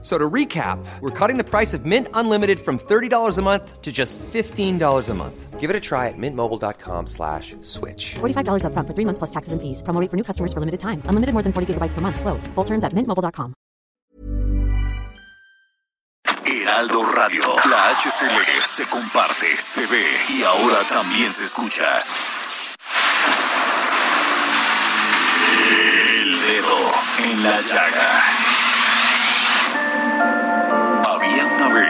So to recap, we're cutting the price of Mint Unlimited from $30 a month to just $15 a month. Give it a try at mintmobile.com slash switch. $45 up front for three months plus taxes and fees. Promo rate for new customers for limited time. Unlimited more than 40 gigabytes per month. Slows. Full terms at mintmobile.com. Heraldo Radio. La HCL se comparte, se ve y ahora también se escucha. El dedo en la llaga.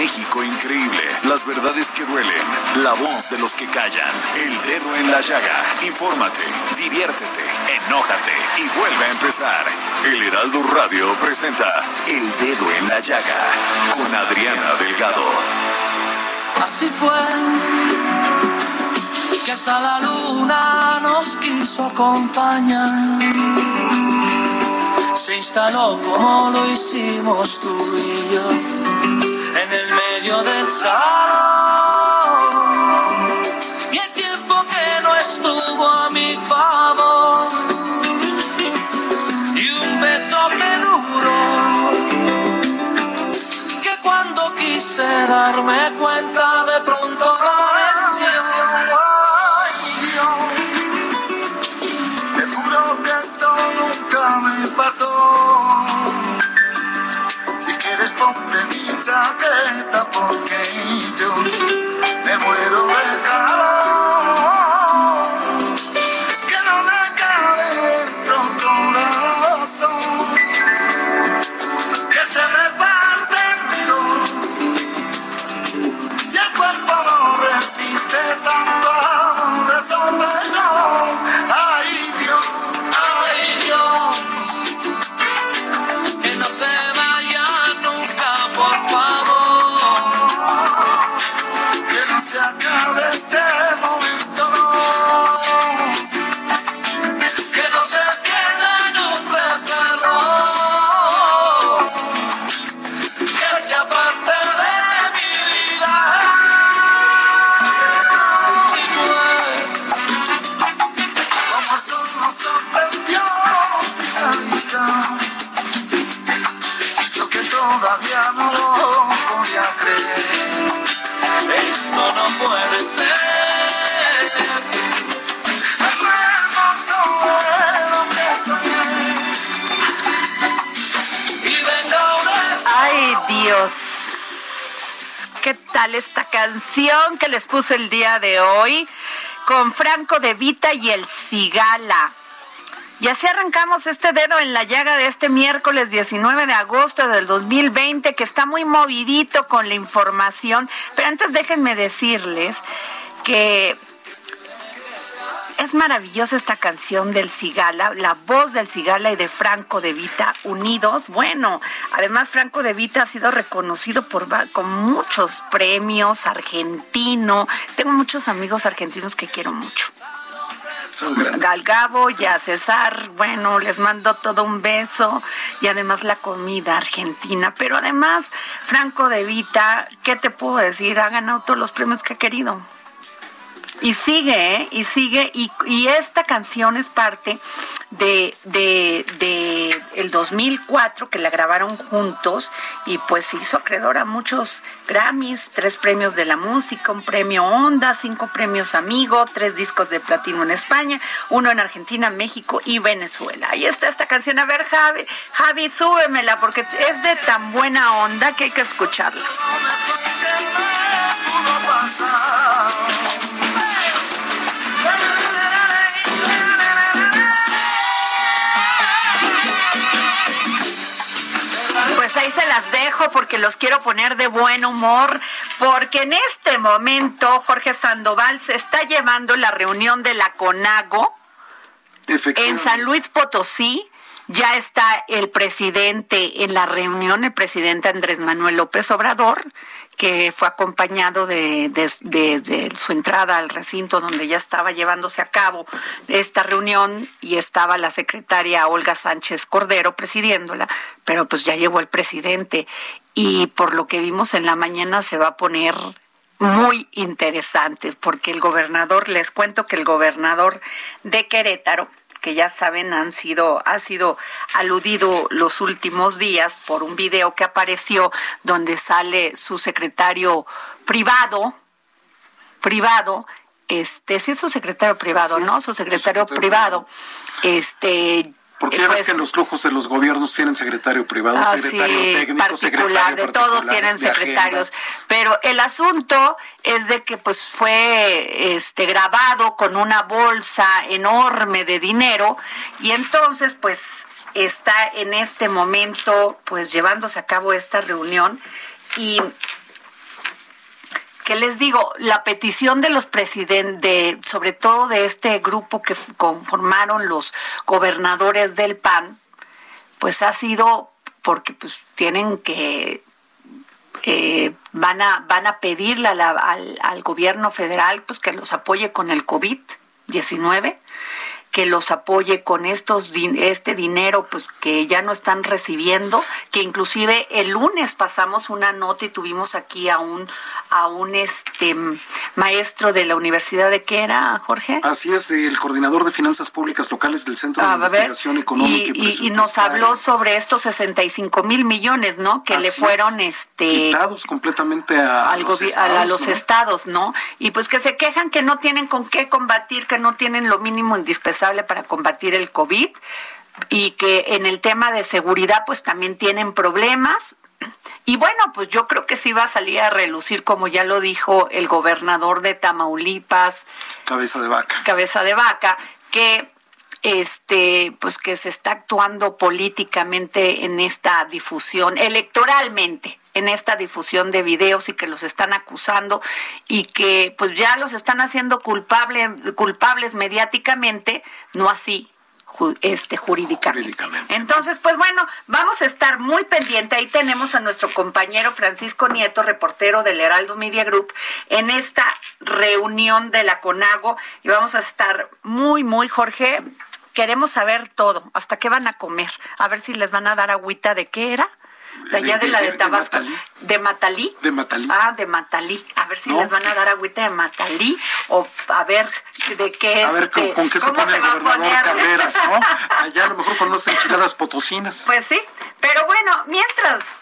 México increíble. Las verdades que duelen. La voz de los que callan. El dedo en la llaga. Infórmate, diviértete, enójate y vuelve a empezar. El Heraldo Radio presenta El Dedo en la Llaga con Adriana Delgado. Así fue que hasta la luna nos quiso acompañar. Se instaló como lo hicimos tú y yo medio del salón. Y el tiempo que no estuvo a mi favor. Y un beso que duró. Que cuando quise darme cuenta Dios. ¿Qué tal esta canción que les puse el día de hoy? Con Franco de Vita y el Cigala. Y así arrancamos este dedo en la llaga de este miércoles 19 de agosto del 2020, que está muy movidito con la información. Pero antes déjenme decirles que es maravillosa esta canción del Cigala, la voz del Cigala y de Franco de Vita unidos. Bueno, además Franco de Vita ha sido reconocido por con muchos premios, argentino. Tengo muchos amigos argentinos que quiero mucho. Galgabo y a César, bueno, les mando todo un beso y además la comida argentina. Pero además, Franco de Vita, ¿qué te puedo decir? Ha ganado todos los premios que ha querido. Y sigue, ¿eh? Y sigue. Y, y esta canción es parte de, de, de el 2004 que la grabaron juntos y pues hizo acreedor a muchos Grammys, tres premios de la música, un premio Onda, cinco premios Amigo, tres discos de platino en España, uno en Argentina, México y Venezuela. Ahí está esta canción. A ver, Javi, Javi, súbemela porque es de tan buena onda que hay que escucharla. Pues ahí se las dejo porque los quiero poner de buen humor, porque en este momento Jorge Sandoval se está llevando la reunión de la CONAGO en San Luis Potosí. ya está el presidente en la reunión, el presidente Andrés Manuel López Obrador, que fue acompañado de, de, su entrada al recinto donde ya estaba llevándose a cabo esta reunión y estaba la secretaria Olga Sánchez Cordero presidiéndola, pero pues ya llegó el presidente. Y por lo que vimos en la mañana se va a poner muy interesante porque el gobernador, les cuento que el gobernador de Querétaro, que ya saben han sido ha sido aludido los últimos días por un video que apareció donde sale su secretario privado privado este sí es su secretario privado, ¿no? Su secretario, privado, este porque ya ves que los lujos de los gobiernos tienen secretario privado, ah, secretario técnico, particular, de todos tienen secretarios. Pero el asunto es de que pues fue este grabado con una bolsa enorme de dinero y entonces pues está en este momento pues llevándose a cabo esta reunión y ¿Qué les digo? La petición de los presidentes, sobre todo de este grupo que conformaron los gobernadores del PAN, pues ha sido porque pues tienen que eh, van a van a pedirle al, al, gobierno federal pues que los apoye con el COVID 19 que los apoye con estos este dinero pues que ya no están recibiendo, que inclusive el lunes pasamos una nota y tuvimos aquí a un a un este maestro de la universidad de qué era, Jorge? Así es, el coordinador de finanzas públicas locales del Centro de ah, Investigación Económica y, y, nos habló sobre estos 65 mil millones, ¿no? Que le fueron este quitados completamente a, los estados, a, los estados, ¿no? Y pues que se quejan que no tienen con qué combatir, que no tienen lo mínimo indispensable para combatir el COVID y que en el tema de seguridad pues también tienen problemas. Y bueno, pues yo creo que sí va a salir a relucir, como ya lo dijo el gobernador de Tamaulipas. Cabeza de vaca. Cabeza de vaca, que este pues que se está actuando políticamente en esta difusión electoralmente en esta difusión de videos y que los están acusando y que pues ya los están haciendo culpable, culpables mediáticamente, no así este jurídicamente. Entonces, pues bueno, vamos a estar muy pendiente. Ahí tenemos a nuestro compañero Francisco Nieto, reportero del Heraldo Media Group, en esta reunión de la CONAGO. Y vamos a estar muy, muy, Jorge, queremos saber todo, hasta qué van a comer, a ver si les van a dar agüita de qué era de allá de, la de, Tabasco. De Matalí. De Matalí. Ah, de Matalí. A ver si les van a dar agüita de Matalí o a ver de qué. A ver este, con, qué se pone el gobernador Carreras, ¿no? Allá a lo mejor con unas enchiladas potosinas. Pues sí. Pero bueno, mientras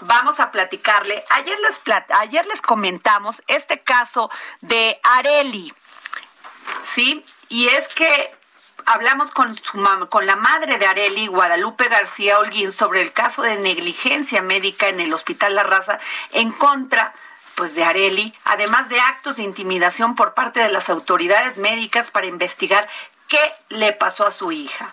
vamos a platicarle. Ayer les, ayer les comentamos este caso de Areli. ¿Sí? Y es que hablamos con su con la madre de Areli, Guadalupe García Holguín, sobre el caso de negligencia médica en el Hospital La Raza en contra pues de Areli, además de actos de intimidación por parte de las autoridades médicas para investigar qué le pasó a su hija.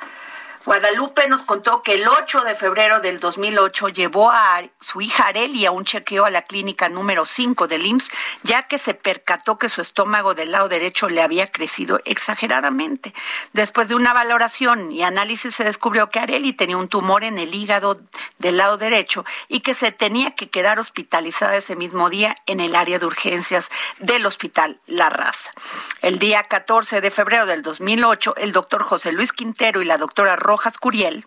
Guadalupe nos contó que el 8 de febrero del 2008 llevó a su hija Areli a un chequeo a la clínica número 5 del IMSS, ya que se percató que su estómago del lado derecho le había crecido exageradamente. Después de una valoración y análisis se descubrió que Areli tenía un tumor en el hígado del lado derecho y que se tenía que quedar hospitalizada ese mismo día en el área de urgencias del Hospital La Raza. El día 14 de febrero del 2008, el doctor José Luis Quintero y la doctora Rojas Curiel,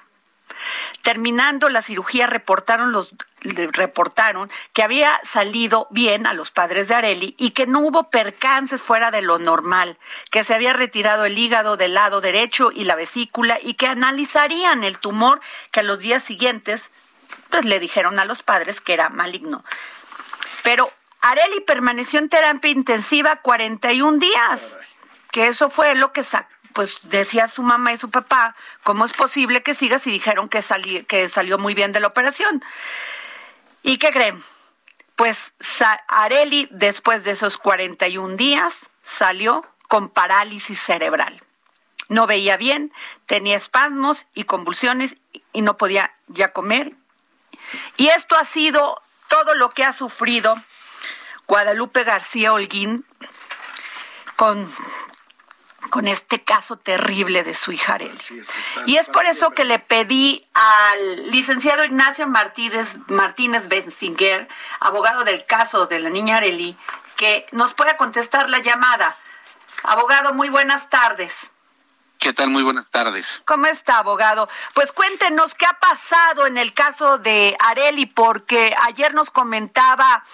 terminando la cirugía reportaron los reportaron que había salido bien a los padres de Areli y que no hubo percances fuera de lo normal, que se había retirado el hígado del lado derecho y la vesícula y que analizarían el tumor que a los días siguientes pues le dijeron a los padres que era maligno. Pero Areli permaneció en terapia intensiva 41 días, que eso fue lo que sacó pues decía su mamá y su papá, ¿cómo es posible que sigas? Y dijeron que, que salió muy bien de la operación. ¿Y qué creen? Pues Areli, después de esos 41 días, salió con parálisis cerebral. No veía bien, tenía espasmos y convulsiones y no podía ya comer. Y esto ha sido todo lo que ha sufrido Guadalupe García Holguín con con este caso terrible de su hija Arely. y es por eso que le pedí al licenciado Ignacio Martínez, Martínez Benzinger, abogado del caso de la niña Arely, que nos pueda contestar la llamada. Abogado, muy buenas tardes. ¿Qué tal? Muy buenas tardes. ¿Cómo está, abogado? Pues cuéntenos qué ha pasado en el caso de Areli, porque ayer nos comentaba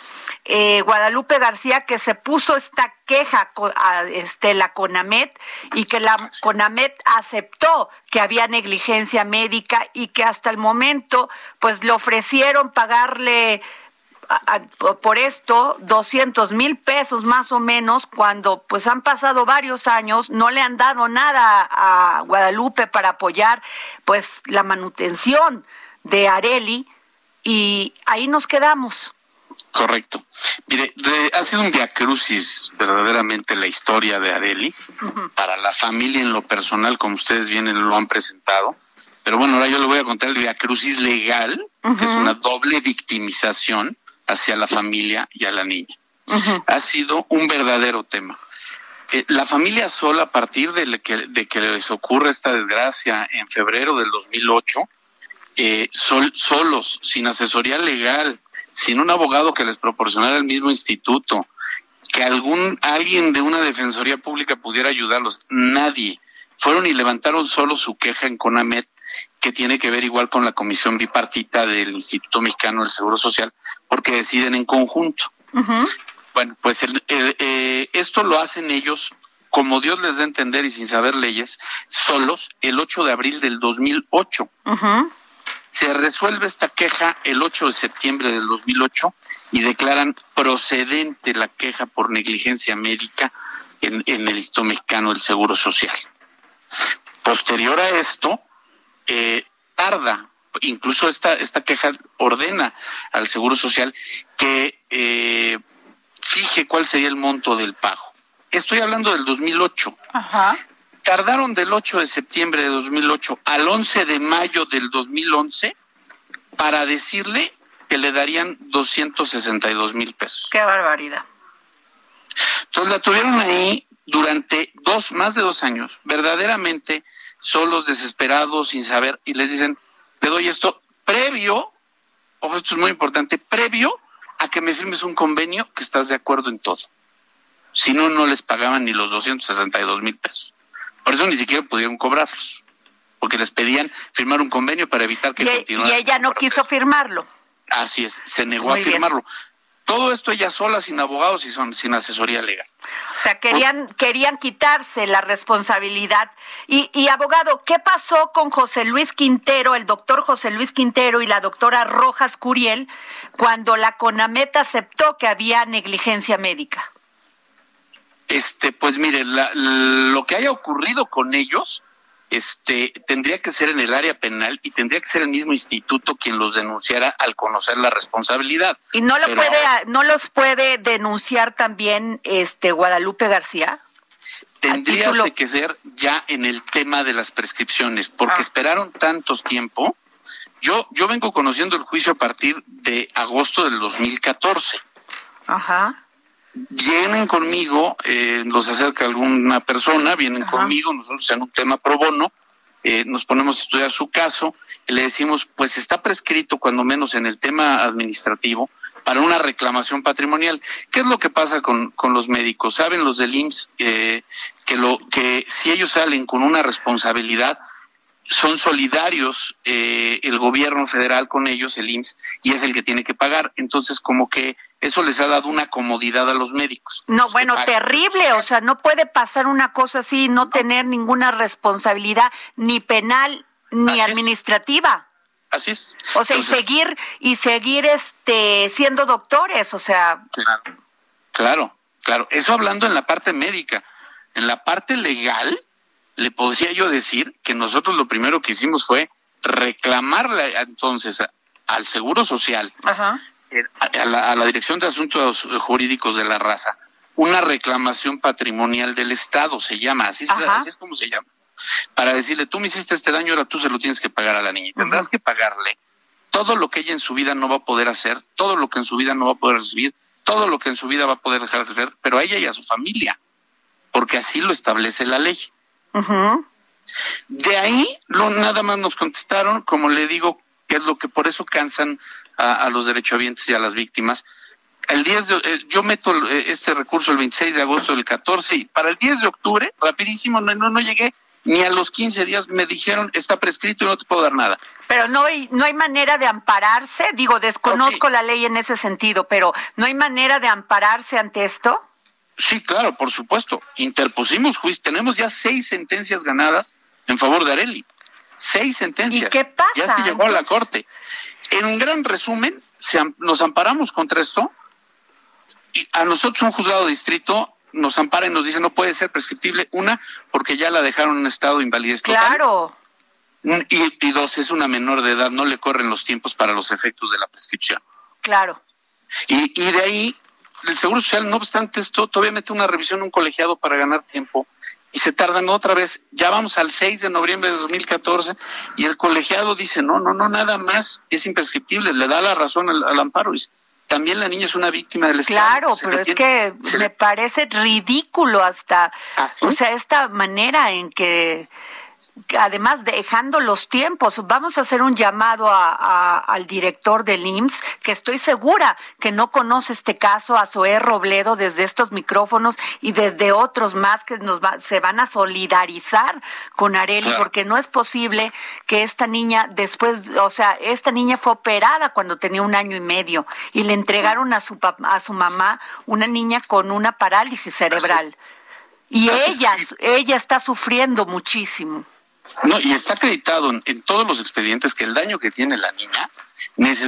eh, Guadalupe García que se puso esta queja a este, la CONAMET y que la CONAMET aceptó que había negligencia médica y que hasta el momento pues le ofrecieron pagarle por esto 200 mil pesos más o menos cuando pues han pasado varios años no le han dado nada a Guadalupe para apoyar pues la manutención de Areli y ahí nos quedamos. Correcto. Mire, ha sido un diacrucis verdaderamente la historia de Areli para la familia en lo personal, como ustedes bien lo han presentado. Pero bueno, ahora yo le voy a contar el diacrucis legal, que es una doble victimización hacia la familia y a la niña. Ha sido un verdadero tema. Eh, la familia sola, a partir de que, de que les ocurre esta desgracia en febrero del 2008, eh, sol, solos, sin asesoría legal, sin un abogado que les proporcionara el mismo instituto, que algún alguien de una defensoría pública pudiera ayudarlos, nadie. Fueron y levantaron solo su queja en CONAMET, que tiene que ver igual con la comisión bipartita del Instituto Mexicano del Seguro Social, porque deciden en conjunto. Bueno, pues eh, esto lo hacen ellos como Dios les da a entender y sin saber leyes, solos el 8 de abril del 2008. Se resuelve esta queja el 8 de septiembre del 2008 y declaran procedente la queja por negligencia médica en, en el Instituto Mexicano del Seguro Social. Posterior a esto, eh, tarda incluso esta, esta queja ordena al Seguro Social que eh, fije cuál sería el monto del pago. Estoy hablando del 2008. Ajá. Tardaron del 8 de septiembre de 2008 al 11 de mayo del 2011 para decirle que le darían 262 mil pesos. Qué barbaridad. Entonces la tuvieron ahí durante dos, más de dos años, verdaderamente solos, desesperados, sin saber, y les dicen, te doy esto previo, ojo, esto es muy importante, previo a que me firmes un convenio que estás de acuerdo en todo. Si no, no les pagaban ni los 262 mil pesos. Por eso ni siquiera pudieron cobrarlos, porque les pedían firmar un convenio para evitar que y, continuara. Y ella no quiso firmarlo. Así es, se negó a firmarlo. Todo esto ella sola, sin abogados y son, sin asesoría legal. O sea, querían, querían quitarse la responsabilidad. Y, y, abogado, ¿qué pasó con José Luis Quintero, el doctor José Luis Quintero y la doctora Rojas Curiel, cuando la CONAMET aceptó que había negligencia médica? Este, pues mire, lo que haya ocurrido con ellos este, tendría que ser en el área penal y tendría que ser el mismo instituto quien los denunciara al conocer la responsabilidad. ¿Y no lo puede, no los puede denunciar también este Guadalupe García? Tendría que ser ya en el tema de las prescripciones, porque ah. esperaron tantos tiempo. Yo, yo vengo conociendo el juicio a partir de agosto del 2014. Ajá vienen conmigo, eh, los acerca alguna persona, vienen conmigo, nosotros en un tema pro bono, eh, nos ponemos a estudiar su caso, y le decimos, pues está prescrito cuando menos en el tema administrativo para una reclamación patrimonial. ¿Qué es lo que pasa con, con los médicos? Saben los del IMSS eh, que, lo, que si ellos salen con una responsabilidad, son solidarios eh, el gobierno federal con ellos, el IMSS, y es el que tiene que pagar. Entonces, como que eso les ha dado una comodidad a los médicos. No, bueno, terrible, o sea, no puede pasar una cosa así, no, tener ninguna responsabilidad ni penal ni administrativa. Así es. O sea, y seguir y seguir este siendo doctores, o sea. Claro. Claro, claro, eso hablando en la parte médica. En la parte legal le podría yo decir que nosotros lo primero que hicimos fue reclamarle entonces al Seguro Social Ajá a la, Dirección de Asuntos Jurídicos de la Raza una reclamación patrimonial del Estado, se llama, así, es como se llama, para decirle, tú me hiciste este daño, ahora tú se lo tienes que pagar a la niña. Tendrás que pagarle todo lo que ella en su vida no va a poder hacer, todo lo que en su vida no va a poder recibir, todo lo que en su vida va a poder dejar de hacer, pero a ella y a su familia. porque así lo establece la ley. De ahí lo, nada más nos contestaron, como le digo, que es lo que por eso cansan a, los derechohabientes y a las víctimas. El 10 de, eh, yo meto eh, este recurso el 26 de agosto del 14 y para el 10 de octubre, rapidísimo, no, no, no llegué ni a los 15 días, me dijeron está prescrito y no te puedo dar nada. Pero no hay, no hay manera de ampararse, digo, desconozco la ley en ese sentido, pero ¿no hay manera de ampararse ante esto? Sí, claro, por supuesto. Interpusimos juicio, tenemos ya seis sentencias ganadas en favor de Areli. Seis sentencias. ¿Y qué pasa? Ya se llegó a la corte. En un gran resumen, nos amparamos contra esto y a nosotros un juzgado de distrito nos ampara y nos dice no puede ser prescriptible. Una, porque ya la dejaron en estado de invalidez total. Claro. Y, y, dos, es una menor de edad, no le corren los tiempos para los efectos de la prescripción. Claro. Y, y de ahí, el Seguro Social, no obstante esto, todavía mete una revisión un colegiado para ganar tiempo y se tardan otra vez. Ya vamos al 6 de noviembre de 2014 y el colegiado dice, no, no, no, nada más, es imprescriptible, le da la razón al, amparo. Y también la niña es una víctima del Estado. Claro, pero es que me parece ridículo hasta, o sea, esta manera en que además dejando los tiempos, vamos a hacer un llamado a, al director del IMSS, que estoy segura que no conoce este caso, a Zoé Robledo, desde estos micrófonos y desde otros más que nos se van a solidarizar con Areli, porque no es posible que esta niña después, o sea, esta niña fue operada cuando tenía un año y medio y le entregaron a su, a su mamá una niña con una parálisis cerebral. Y ella, ella está sufriendo muchísimo. No, y está acreditado en, todos los expedientes que el daño que tiene la niña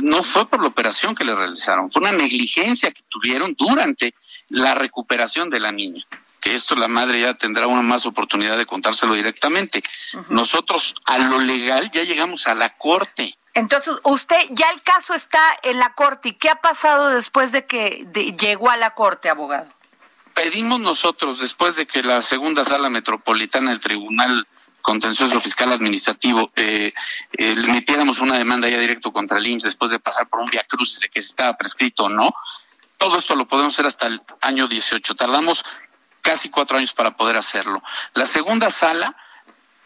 no fue por la operación que le realizaron, fue una negligencia que tuvieron durante la recuperación de la niña. Que esto la madre ya tendrá una más oportunidad de contárselo directamente. Nosotros a lo legal ya llegamos a la corte. Entonces, usted ya el caso está en la corte. ¿Y qué ha pasado después de que llegó a la corte, abogado? Pedimos nosotros, después de que la segunda sala metropolitana del Tribunal contencioso fiscal administrativo, eh, eh, le metiéramos una demanda ya directo contra el IMSS después de pasar por un via crucis de que si estaba prescrito o no, todo esto lo podemos hacer hasta el año 18. Tardamos casi cuatro años para poder hacerlo. La segunda sala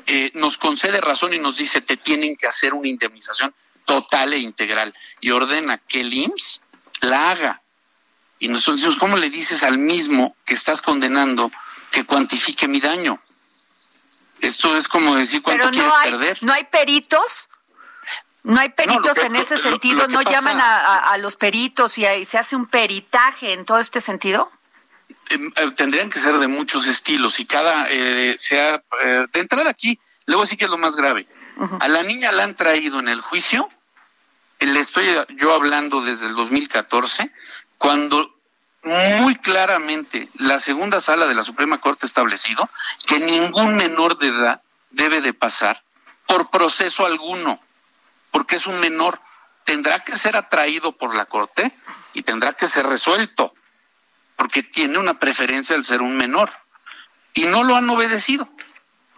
eh, nos concede razón y nos dice te tienen que hacer una indemnización total e integral y ordena que el IMSS la haga. Y nosotros decimos, ¿cómo le dices al mismo que estás condenando que cuantifique mi daño? Esto es como decir cuánto Pero no hay, perder. ¿No hay peritos? ¿No hay peritos en ese sentido? ¿No llaman a, los peritos y, se hace un peritaje en todo este sentido? Em, eh, tendrían que ser de muchos estilos y cada eh, sea eh, de entrada aquí, luego sí que es lo más grave. A la niña la han traído en el juicio, le estoy yo hablando desde el 2014, cuando muy claramente la segunda sala de la Suprema Corte ha establecido que ningún menor de edad debe de pasar por proceso alguno, porque es un menor. Tendrá que ser atraído por la Corte y tendrá que ser resuelto, porque tiene una preferencia al ser un menor. Y no lo han obedecido.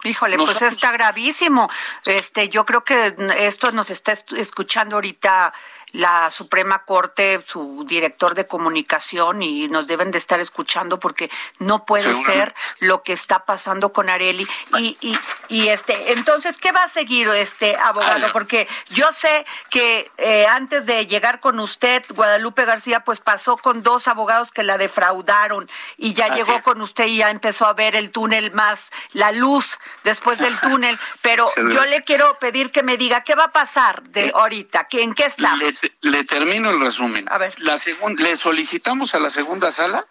Híjole, pues está gravísimo. Este, yo creo que esto nos está escuchando ahorita la Suprema Corte, su director de comunicación y nos deben de estar escuchando porque no puede ser lo que está pasando con Areli. Y, y, y, este entonces qué va a seguir este abogado porque yo sé que eh, antes de llegar con usted Guadalupe García pues pasó con dos abogados que la defraudaron y ya llegó con usted y ya empezó a ver el túnel más la luz después del túnel. Pero yo le quiero pedir que me diga qué va a pasar de eh, ahorita en qué estamos le termino el resumen. A ver. La le solicitamos a la segunda sala,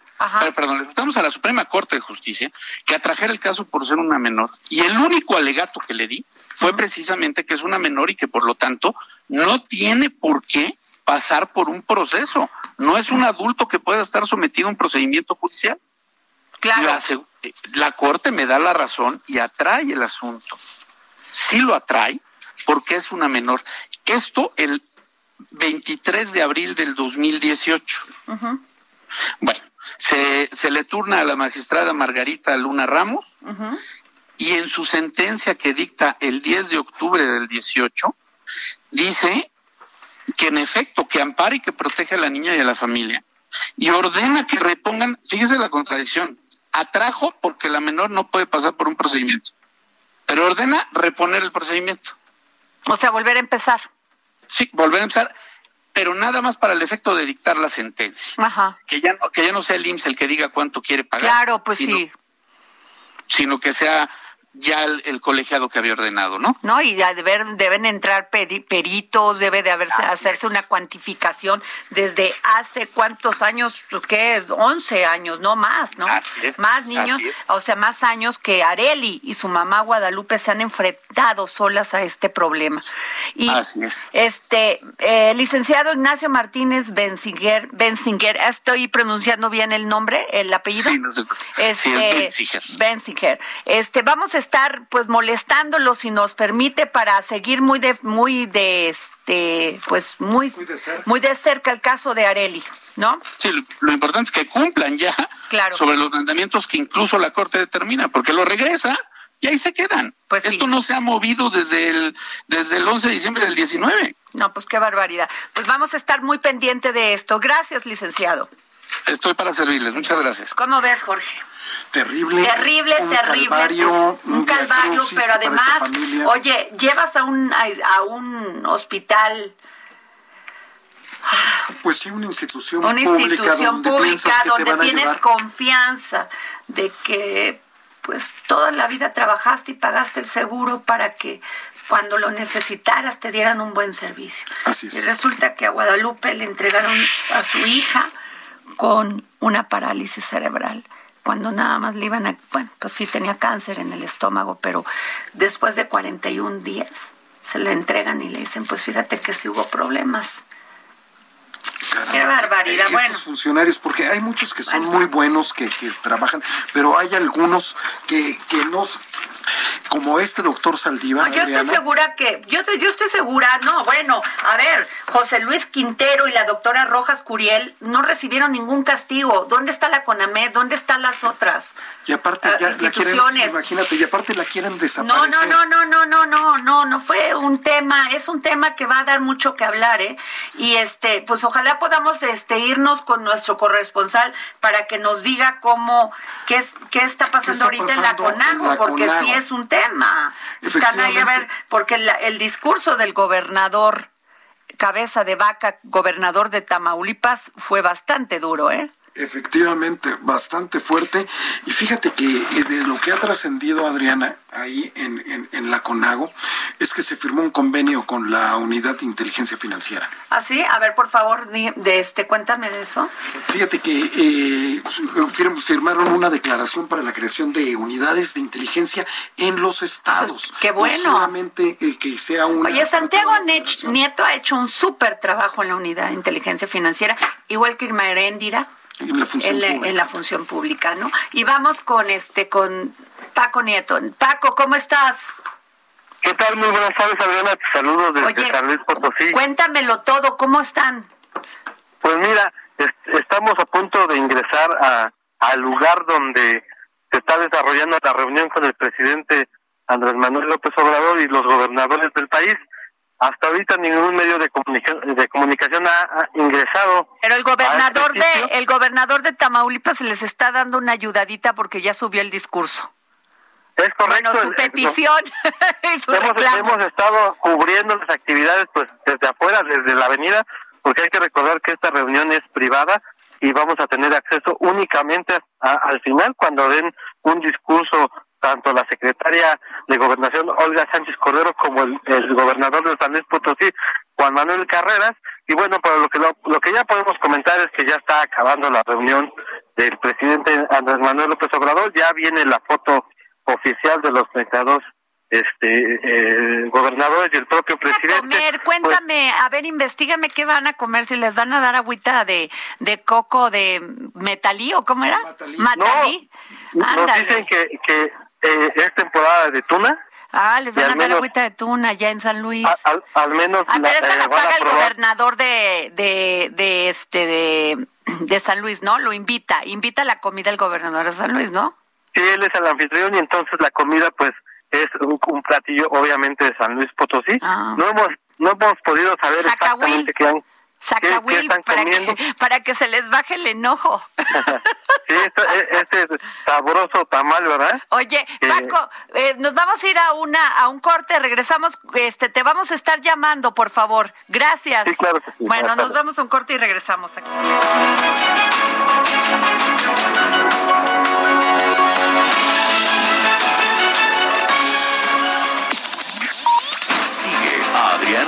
perdón, le solicitamos a la Suprema Corte de Justicia que atrajera el caso por ser una menor. Y el único alegato que le di fue precisamente que es una menor y que por lo tanto no tiene por qué pasar por un proceso. No es un adulto que pueda estar sometido a un procedimiento judicial. Claro. La, la Corte me da la razón y atrae el asunto. Sí lo atrae porque es una menor. Esto, el, 23 de abril del 2018. Bueno, se, se, le turna a la magistrada Margarita Luna Ramos y en su sentencia que dicta el 10 de octubre del 18, dice que en efecto que ampara y que protege a la niña y a la familia y ordena que repongan, fíjese la contradicción, atrajo porque la menor no puede pasar por un procedimiento. Pero ordena reponer el procedimiento. O sea, volver a empezar. Sí, volver a empezar, pero nada más para el efecto de dictar la sentencia. Ajá. Que ya no, que ya no sea el IMSS el que diga cuánto quiere pagar. Claro, pues sino- sí. Sino que sea ya el, el colegiado que había ordenado, ¿no? ¿no? Y ya deber- deben entrar peri- peritos, debe de haberse, Así hacerse es. una cuantificación desde hace cuántos años, ¿qué? 11 años, no más, ¿no? Así es, Más niños, o sea, más años que Areli y su mamá Guadalupe se han enfrentado solas a este problema. Y Así es. este, eh, licenciado Ignacio Martínez Benzinger, Benzinger, ¿estoy pronunciando bien el nombre, el apellido? Sí, no se- sí, es Este, Benziger. Benziger. Este, vamos a estar pues molestándolo si nos permite para seguir muy de muy de este pues muy Muy de cerca. muy de cerca el caso de Areli, ¿no? Sí, lo, lo importante es que cumplan ya Claro. sobre los mandamientos que incluso la Corte determina, porque lo regresa y ahí se quedan. Pues sí. Esto no se ha movido desde el, desde el 11 de diciembre del 19. No, pues qué barbaridad. Pues vamos a estar muy pendiente de esto. Gracias, licenciado. Estoy para servirles. Muchas gracias. ¿Cómo ves, Jorge? Terrible. Terrible, un terrible. Calvario, pues, un calvario, pero además, oye, llevas a un a, a un hospital Pues sí, una institución una pública institución donde pública donde tienes confianza de que pues toda la vida trabajaste y pagaste el seguro para que cuando lo necesitaras te dieran un buen servicio. Así es. Y resulta que a Guadalupe le entregaron a su hija con una parálisis cerebral cuando nada más le iban a, bueno, pues sí tenía cáncer en el estómago, pero después de 41 días se le entregan y le dicen, pues fíjate que sí hubo problemas. Caramba. Qué barbaridad, Estos bueno. funcionarios, porque hay muchos que son Bueno. muy buenos, que, que trabajan, pero hay algunos que, que no, s- como este doctor Saldívar. No, yo estoy Adriana, segura que, yo, te- yo estoy segura, no, bueno, a ver, José Luis Quintero y la doctora Rojas Curiel no recibieron ningún castigo. ¿Dónde está la CONAMED? ¿Dónde están las otras? Y aparte ah, ya la quieren, instituciones. imagínate, y aparte la quieren No, desaparecer. no, no, no, no, no, no, no, no fue un tema, es un tema que va a dar mucho que hablar, ¿eh? Y este, pues ojalá podamos este irnos con nuestro corresponsal para que nos diga cómo, qué es, qué está pasando está ahorita en la en CONAGO, la porque CONAGO? sí es un tema. Caray, a ver, porque la- el discurso del gobernador cabeza de vaca, gobernador de Tamaulipas, fue bastante duro, ¿eh? Efectivamente, bastante fuerte. Y fíjate que eh, de lo que ha trascendido Adriana ahí en, en, en la CONAGO es que se firmó un convenio con la Unidad de Inteligencia Financiera. ¿Ah, sí? A ver, por favor, de este, cuéntame de eso. Fíjate que eh, fir- firmaron una declaración para la creación de unidades de inteligencia en los estados. Pues, qué bueno. No solamente eh, que sea una. Oye, Santiago. Nieto ha hecho un súper trabajo en la unidad de inteligencia financiera, igual que Irma Heréndira En la función en la, pública. en la función pública, ¿no? Y vamos con este, con Paco Nieto. Paco, ¿cómo estás? ¿Qué tal? Muy buenas tardes, Adriana. Te saludo desde Oye, San Luis Potosí. cuéntamelo todo, ¿cómo están? Pues mira, es- estamos a punto de ingresar a, al lugar donde se está desarrollando la reunión con el presidente Andrés Manuel López Obrador y los gobernadores del país. Hasta ahorita ningún medio de, comunica- de comunicación ha, ha ingresado. Pero el gobernador este sitio. de, el gobernador de Tamaulipas les está dando una ayudadita porque ya subió el discurso. Es correcto. Bueno, su petición, su hemos, hemos estado cubriendo las actividades pues desde afuera, desde la avenida, porque hay que recordar que esta reunión es privada y vamos a tener acceso únicamente a- al final cuando den un discurso tanto la secretaria de Gobernación Olga Sánchez Cordero como el, el gobernador de San Luis Potosí Juan Manuel Carreras y bueno, pero lo que lo, lo que ya podemos comentar es que ya está acabando la reunión del presidente Andrés Manuel López Obrador, ya viene la foto oficial de los 32 este eh, gobernadores y el propio presidente. comer? Pues, Cuéntame, a ver, investigame qué van a comer, si les van a dar agüita de, de coco de metalí o cómo era? Matalí. Matalí. nos Ándale. dicen que, que eh, es temporada de tuna, Ah, les van a dar menos- agüita de tuna allá en San Luis. a- al, al menos Ah, pero esa eh, la van a paga el gobernador de, de, de este de, de San Luis, ¿no? Lo invita, invita la comida el gobernador de San Luis, ¿no? Sí, él es el anfitrión y entonces la comida pues es un, un platillo obviamente de San Luis Potosí. Ah. No hemos no hemos podido saber Zacahuil. exactamente qué han Zacahuil, para que, para que se les baje el enojo. sí, ese sabroso tamal, ¿verdad? Oye, Paco, eh, nos vamos a ir a una a un corte, regresamos, este, te vamos a estar llamando, por favor. Gracias. Sí, claro Bueno, nos vamos a un corte y regresamos aquí.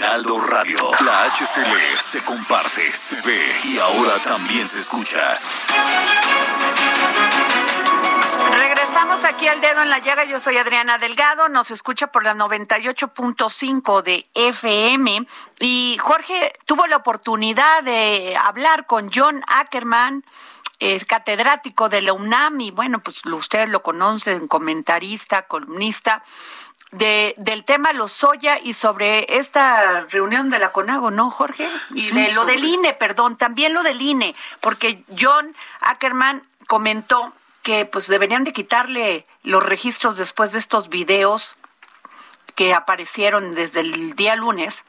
Heraldo Radio. La HCL se comparte, se ve y ahora también se escucha. Regresamos aquí al dedo en la llaga. Yo soy Adriana Delgado. Nos escucha por la 98.5 de FM. Y Jorge tuvo la oportunidad de hablar con John Ackerman es catedrático de la UNAM y bueno, pues ustedes lo conocen, comentarista, columnista, de, del tema Lozoya y sobre esta reunión de la CONAGO, ¿no, Jorge? Y de lo del INE, perdón, también lo del INE, porque John Ackerman comentó que pues deberían de quitarle los registros después de estos videos que aparecieron desde el día lunes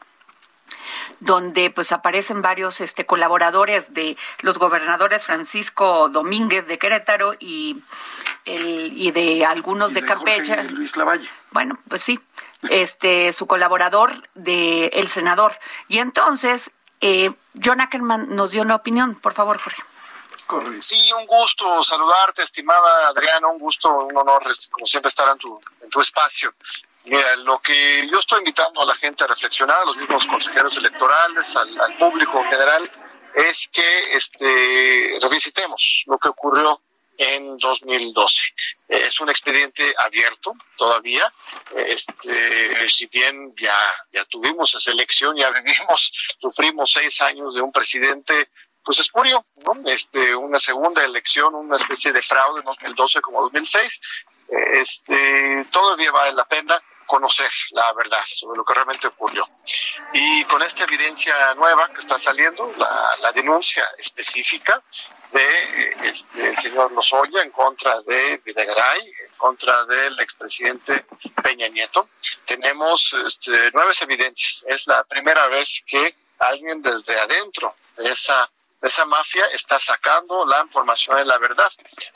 donde pues aparecen varios este colaboradores de los gobernadores Francisco Domínguez de Querétaro y el, y de algunos de, Campeche. Luis Lavalle. Bueno, pues sí, este su colaborador de el senador. Y entonces eh, John Ackerman nos dio una opinión, por favor, Jorge. Sí, un gusto saludarte, estimada Adriana, un gusto, un honor, este, como siempre, estar en tu, en tu espacio. Mira, lo que yo estoy invitando a la gente a reflexionar, a los mismos consejeros electorales, al, público en general, es que este, revisitemos lo que ocurrió en 2012. Es un expediente abierto todavía. Este, si bien ya, ya tuvimos esa elección, ya vivimos, sufrimos seis años de un presidente pues espurio, ¿no? Este, una segunda elección, una especie de fraude en 2012 como 2006. Este, todavía vale la pena conocer la verdad sobre lo que realmente ocurrió. Y con esta evidencia nueva que está saliendo, la, denuncia específica de este, señor Lozoya en contra de Videgaray, en contra del expresidente Peña Nieto, tenemos este, nuevas evidencias. Es la primera vez que alguien desde adentro de esa esa mafia está sacando la información de la verdad.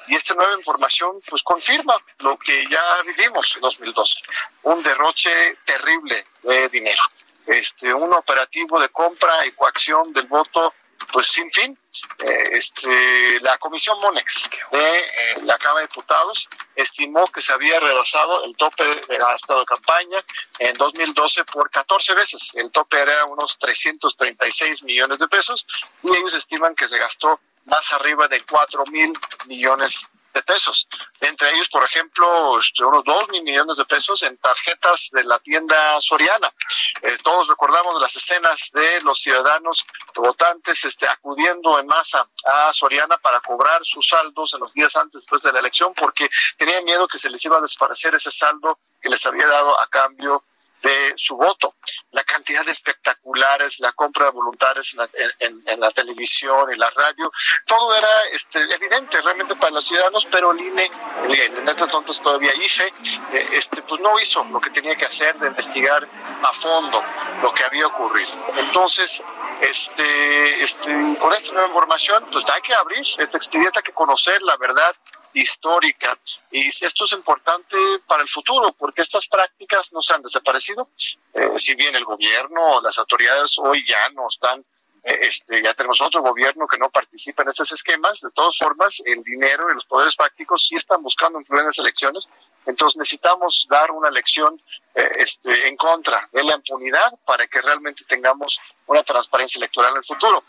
Y esta nueva información pues confirma lo que ya vivimos en 2012, un derroche terrible de dinero, este un operativo de compra y coacción del voto pues sin fin. Eh, este, la comisión Monex de eh, la Cámara de Diputados estimó que se había rebasado el tope de gasto de campaña en 2012 por 14 veces. El tope era unos 336 millones de pesos y ellos estiman que se gastó más arriba de 4 mil millones de pesos. Entre ellos, por ejemplo, este, unos dos mil millones de pesos en tarjetas de la tienda Soriana. Eh, todos recordamos las escenas de los ciudadanos votantes este, acudiendo en masa a Soriana para cobrar sus saldos en los días antes después de la elección porque tenían miedo que se les iba a desaparecer ese saldo que les había dado a cambio de su voto. La cantidad de espectaculares, la compra de voluntarios en la, televisión y la radio, todo era este, evidente realmente para los ciudadanos, pero el INE, el, el Tontos todavía IFE, eh, este, pues no hizo lo que tenía que hacer de investigar a fondo lo que había ocurrido. Entonces, este, este, con esta nueva información, pues hay que abrir este expediente, hay que conocer la verdad histórica. Y esto es importante para el futuro, porque estas prácticas no se han desaparecido. Eh, si bien el gobierno, las autoridades hoy ya no están eh, este, ya tenemos otro gobierno que no participa en estos esquemas. De todas formas, el dinero y los poderes prácticos sí están buscando influir en las elecciones. Entonces necesitamos dar una lección eh, este, en contra de la impunidad para que realmente tengamos una transparencia electoral en el futuro.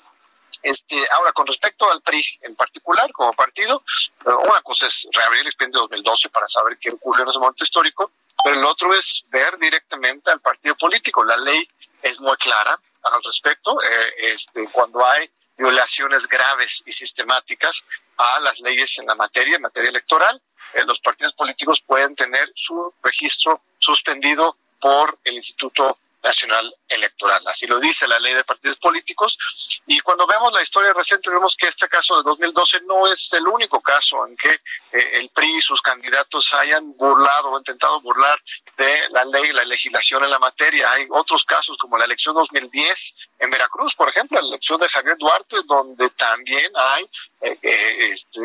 Este, ahora, con respecto al PRI en particular, como partido, eh, una cosa es reabrir el expediente de 2012 para saber qué ocurrió en ese momento histórico, pero el otro es ver directamente al partido político. La ley es muy clara, al respecto, eh, este, cuando hay violaciones graves y sistemáticas a las leyes en la materia, en materia electoral, eh, los partidos políticos pueden tener su registro suspendido por el Instituto Nacional Electoral. Así lo dice la ley de partidos políticos. Y cuando vemos la historia reciente, vemos que este caso de 2012 no es el único caso en que eh, el PRI y sus candidatos hayan burlado o intentado burlar de la ley, la legislación en la materia. Hay otros casos como la elección 2010 en Veracruz, por ejemplo, la elección de Javier Duarte, donde también hay eh, eh, este,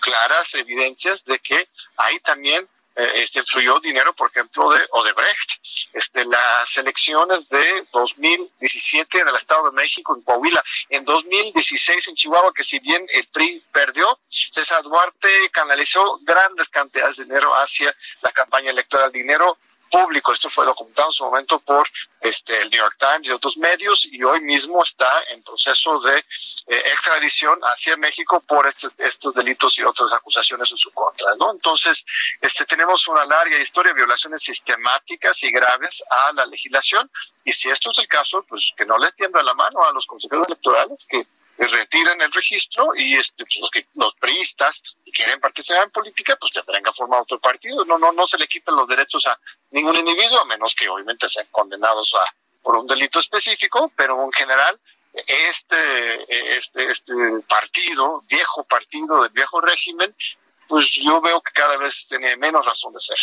claras evidencias de que hay también eh, este influyó dinero, por ejemplo, de Odebrecht. Este, las elecciones de 2017 en el Estado de México, en Coahuila, en 2016 en Chihuahua, que si bien el PRI perdió, César Duarte canalizó grandes cantidades de dinero hacia la campaña electoral, dinero público. Esto fue documentado en su momento por este, el New York Times y otros medios y hoy mismo está en proceso de eh, extradición hacia México por estos delitos y otras acusaciones en su contra. ¿no? Entonces, este, tenemos una larga historia de violaciones sistemáticas y graves a la legislación y si esto es el caso, pues que no les tiembla la mano a los consejeros electorales que retiren el registro y este, pues, los, que, los priistas que quieren participar en política, pues tendrán que formar otro partido. No, no, no se le quiten los derechos a ningún individuo, a menos que obviamente sean condenados a, por un delito específico, pero en general este, este, este partido, viejo partido del viejo régimen, pues yo veo que cada vez tiene menos razón de ser.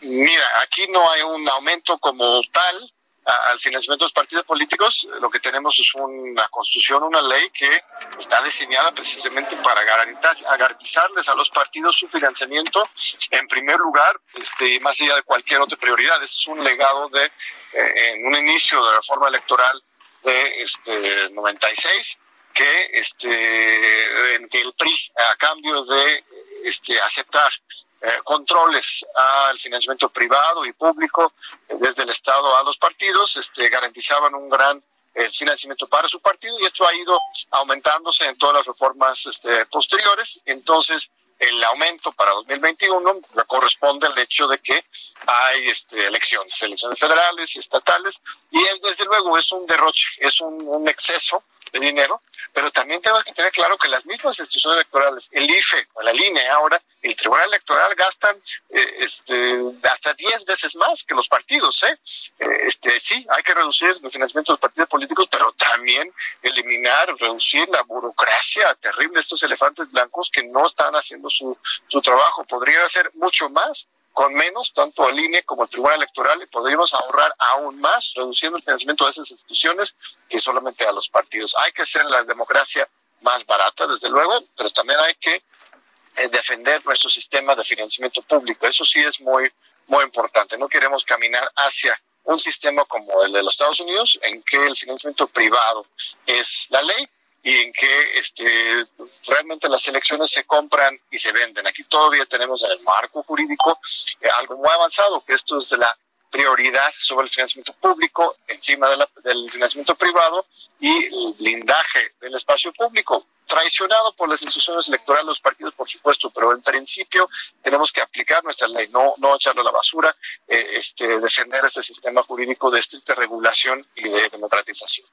Mira, aquí no hay un aumento como tal, al financiamiento de los partidos políticos, lo que tenemos es una constitución, una ley que está diseñada precisamente para garantizarles a los partidos su financiamiento en primer lugar, este, más allá de cualquier otra prioridad. Es un legado de eh, en un inicio de la reforma electoral de este 96 que este el PRI a cambio de este aceptar eh, controles al financiamiento privado y público eh, desde el Estado a los partidos, este, garantizaban un gran eh, financiamiento para su partido y esto ha ido aumentándose en todas las reformas este, posteriores. Entonces, el aumento para 2021 corresponde al hecho de que hay este, elecciones, elecciones federales y estatales, y desde luego es un derroche, es un exceso de dinero, pero también tenemos que tener claro que las mismas instituciones electorales, el IFE o la INE ahora, el Tribunal Electoral gastan eh, este, hasta 10 veces más que los partidos. ¿eh? ¿eh? este, sí, hay que reducir el financiamiento de los partidos políticos, pero también eliminar, reducir la burocracia terrible de estos elefantes blancos que no están haciendo su, su trabajo. Podrían hacer mucho más con menos, tanto el INE como el Tribunal Electoral, y podríamos ahorrar aún más, reduciendo el financiamiento de esas instituciones que solamente a los partidos. Hay que hacer la democracia más barata, desde luego, pero también hay que eh, defender nuestro sistema de financiamiento público. Eso sí es muy, muy importante. No queremos caminar hacia un sistema como el de los Estados Unidos, en que el financiamiento privado es la ley y en que este, realmente las elecciones se compran y se venden. Aquí todavía tenemos en el marco jurídico eh, algo muy avanzado, que esto es de la prioridad sobre el financiamiento público encima de del financiamiento privado y el blindaje del espacio público traicionado por las instituciones electorales, los partidos, por supuesto, pero en principio tenemos que aplicar nuestra ley, no, no echarlo a la basura, eh, este, defender este sistema jurídico de estricta regulación y de democratización.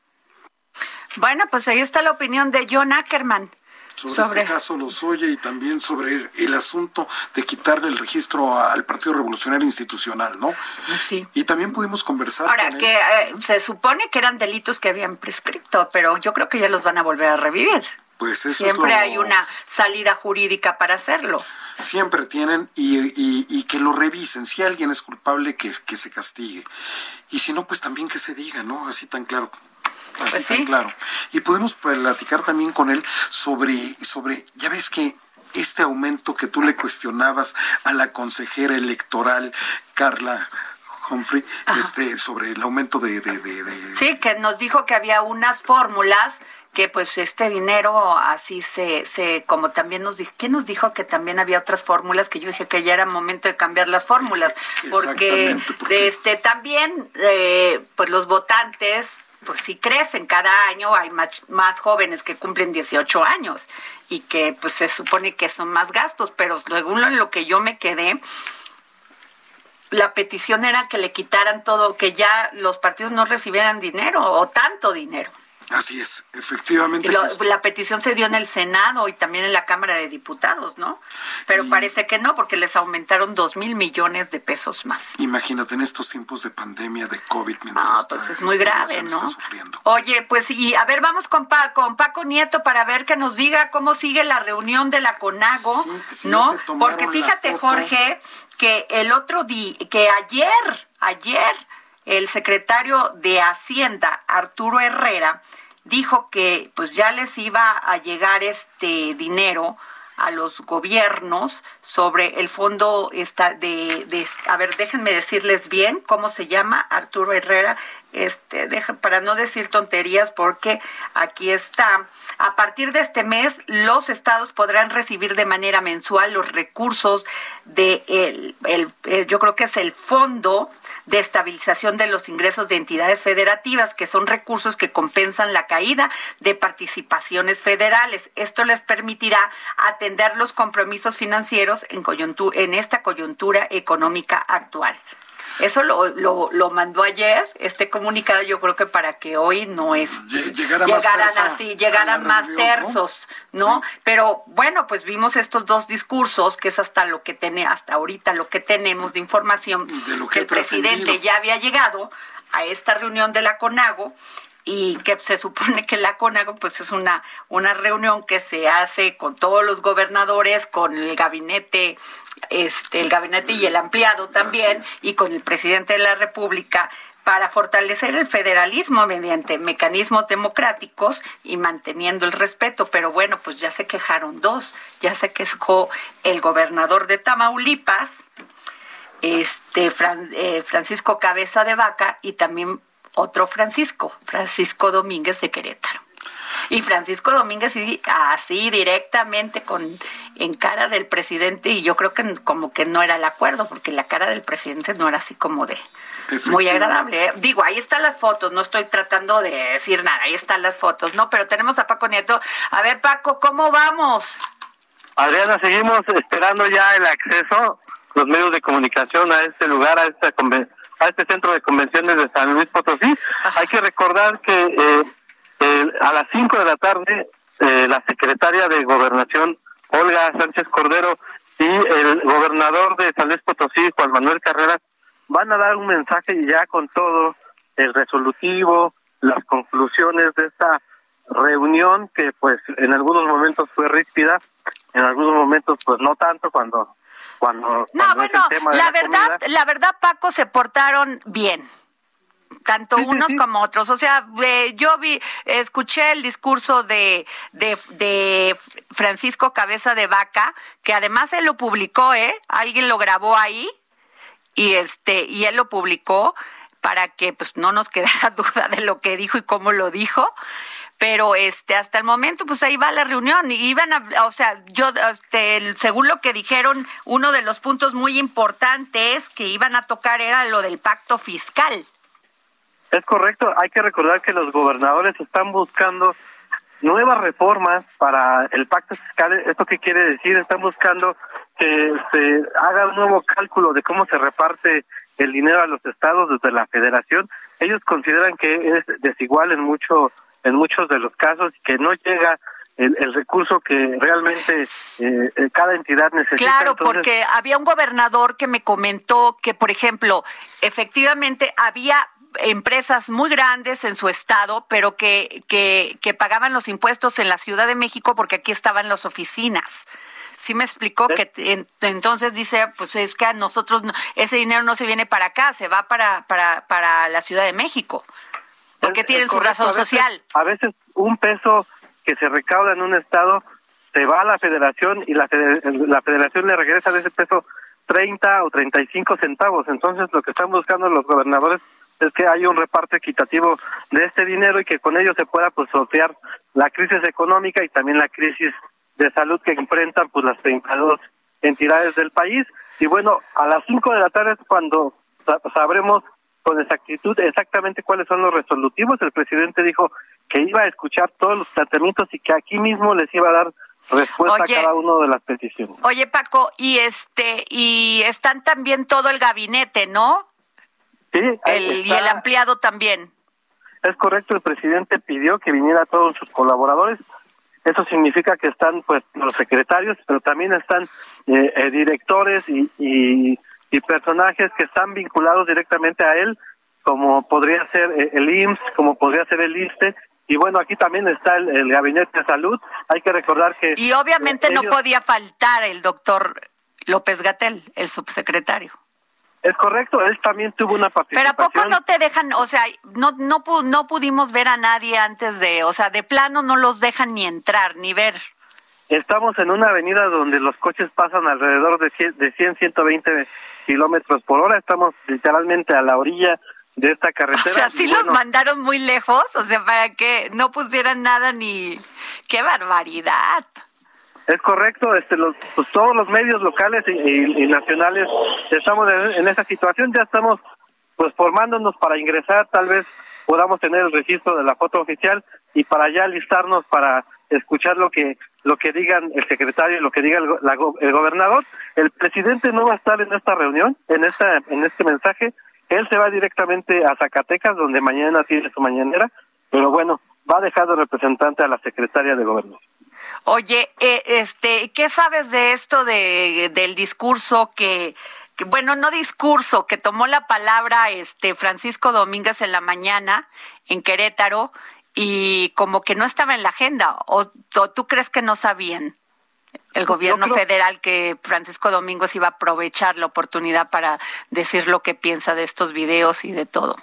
Bueno, pues ahí está la opinión de John Ackerman. Sobre, este caso los oye y también sobre el asunto de quitarle el registro al Partido Revolucionario Institucional, ¿no? Sí. Y también pudimos conversar. Ahora, que eh, se supone que eran delitos que habían prescripto, pero yo creo que ya los van a volver a revivir. Pues eso Siempre es lo... hay una salida jurídica para hacerlo. Siempre tienen y, y, y, que lo revisen. Si alguien es culpable, que, que se castigue. Y si no, pues también que se diga, ¿no? Así tan claro. Así Pues tan sí. claro. Y podemos platicar también con él sobre, sobre ya ves que este aumento que tú le cuestionabas a la consejera electoral Carla Humphrey este, sobre el aumento de, de, de, Sí, que nos dijo que había unas fórmulas que pues este dinero así se, se como también nos dijo, ¿quién nos dijo que también había otras fórmulas? Que yo dije que ya era momento de cambiar las fórmulas, porque, porque... este también eh, pues los votantes pues sí crecen cada año, hay más, más jóvenes que cumplen 18 años y que pues se supone que son más gastos, pero según lo que yo me quedé, la petición era que le quitaran todo, que ya los partidos no recibieran dinero o tanto dinero. Así es, efectivamente. la petición se dio en el Senado y también en la Cámara de Diputados, ¿no? Pero parece que no, porque les aumentaron dos mil millones de pesos más. Imagínate en estos tiempos de pandemia, de COVID. Ah, pues es muy grave, ¿no? Oye, pues y a ver, vamos con, con Paco Nieto para ver que nos diga cómo sigue la reunión de la CONAGO, ¿no? Porque fíjate, Jorge, que el otro día, que ayer, ayer el secretario de Hacienda, Arturo Herrera, dijo que pues ya les iba a llegar este dinero a los gobiernos sobre el fondo esta de, de, a ver déjenme decirles bien cómo se llama Arturo Herrera este para no decir tonterías porque aquí está a partir de este mes los estados podrán recibir de manera mensual los recursos de el, el yo creo que es el fondo de estabilización de los ingresos de entidades federativas, que son recursos que compensan la caída de participaciones federales. Esto les permitirá atender los compromisos financieros en, en esta coyuntura económica actual. Eso lo, lo, lo, mandó ayer, este comunicado, yo creo que para que hoy no es llegaran así, llegaran más tersos, ¿no? Pero bueno, pues vimos estos dos discursos, que es hasta lo que tiene, hasta ahorita lo que tenemos de información, que el presidente ya había llegado a esta reunión de la CONAGO y que se supone que la CONAGO pues es una, una reunión que se hace con todos los gobernadores, con el gabinete, este, el gabinete y el ampliado también, y con el presidente de la República para fortalecer el federalismo mediante mecanismos democráticos y manteniendo el respeto. Pero bueno, pues ya se quejaron dos. Ya se quejó el gobernador de Tamaulipas, este eh, Francisco Cabeza de Vaca, y también otro Francisco, Francisco Domínguez de Querétaro. Y Francisco Domínguez sí, así directamente con en cara del presidente y yo creo que como que no era el acuerdo porque la cara del presidente no era así como de muy agradable. ¿eh? Digo, ahí están las fotos, no estoy tratando de decir nada, ahí están las fotos, ¿no? Pero tenemos a Paco Nieto. A ver, Paco, ¿cómo vamos? Adriana, seguimos esperando ya el acceso, los medios de comunicación a este lugar, a esta convención a este centro de convenciones de San Luis Potosí. Hay que recordar que eh, a las 5 de la tarde eh, la secretaria de Gobernación, Olga Sánchez Cordero, y el gobernador de San Luis Potosí, Juan Manuel Carreras, van a dar un mensaje ya con todo el resolutivo, las conclusiones de esta reunión que pues en algunos momentos fue rígida, en algunos momentos pues no tanto cuando cuando, no, bueno, la, verdad, la verdad, Paco, se portaron bien tanto unos como otros. O sea, eh, yo vi, escuché el discurso de, de, de, Francisco Cabeza de Vaca, que además él lo publicó, ¿eh? Alguien lo grabó ahí y este y él lo publicó para que pues no nos quedara duda de lo que dijo y cómo lo dijo pero este hasta el momento pues ahí va la reunión y iban a, o sea, yo este, según lo que dijeron, uno de los puntos muy importantes que iban a tocar era lo del pacto fiscal. Es correcto, hay que recordar que los gobernadores están buscando nuevas reformas para el pacto fiscal. ¿Esto qué quiere decir? Están buscando que se haga un nuevo cálculo de cómo se reparte el dinero a los estados desde la federación. Ellos consideran que es desigual en mucho en muchos de los casos que no llega el, recurso que realmente eh, eh, cada entidad necesita. Claro, porque había un gobernador que me comentó que, por ejemplo, efectivamente había empresas muy grandes en su estado, pero que, que, que pagaban los impuestos en la Ciudad de México porque aquí estaban las oficinas. Sí me explicó que entonces dice, pues es que a nosotros ese dinero no se viene para acá, se va para, para, para la Ciudad de México porque tienen su razón social. A veces un peso que se recauda en un estado se va a la federación y la, la federación le regresa de ese peso 30 o 35 centavos. Entonces lo que están buscando los gobernadores es que haya un reparto equitativo de este dinero y que con ello se pueda pues sortear la crisis económica y también la crisis de salud que enfrentan pues las 32 entidades del país. Y bueno, a las 5 de la tarde es cuando sabremos con exactitud exactamente cuáles son los resolutivos. El presidente dijo que iba a escuchar todos los planteamientos y que aquí mismo les iba a dar respuesta a cada uno de las peticiones. Oye, Paco, y este y están también todo el gabinete, ¿no? Sí, el, y el ampliado también. Es correcto, el presidente pidió que viniera todos sus colaboradores. Eso significa que están pues los secretarios, pero también están eh, eh, directores y, y, personajes que están vinculados directamente a él, como podría ser eh, el IMSS, como podría ser el ISTE, y bueno, aquí también está el, Gabinete de Salud. Hay que recordar que... Y obviamente no podía faltar el doctor López Gatel, el subsecretario. Es correcto, él también tuvo una participación. Pero ¿a poco no te dejan, o sea, no, no, no pudimos ver a nadie antes de, o sea, de plano no los dejan ni entrar, ni ver? Estamos en una avenida donde los coches pasan alrededor de 100, de 100 120 kilómetros por hora. Estamos literalmente a la orilla de esta carretera. O sea, sí los mandaron muy lejos, o sea, para que no pusieran nada ni... ¡Qué barbaridad! Es correcto, este, los, pues, todos los medios locales y, nacionales estamos en, esa situación, ya estamos pues formándonos para ingresar, tal vez podamos tener el registro de la foto oficial y para ya listarnos para escuchar lo que lo que digan el secretario y lo que diga el, el gobernador. El presidente no va a estar en esta reunión, en esta en este mensaje, él se va directamente a Zacatecas, donde mañana tiene su mañanera, pero bueno, va a dejar de representante a la secretaria de Gobierno. Oye, eh, este, ¿qué sabes de esto de, del discurso que, bueno, no discurso, que tomó la palabra este Francisco Domínguez en la mañana en Querétaro y como que no estaba en la agenda? ¿O, tú crees que no sabían? el gobierno federal que Francisco Domingos iba a aprovechar la oportunidad para decir lo que piensa de estos videos y de todo.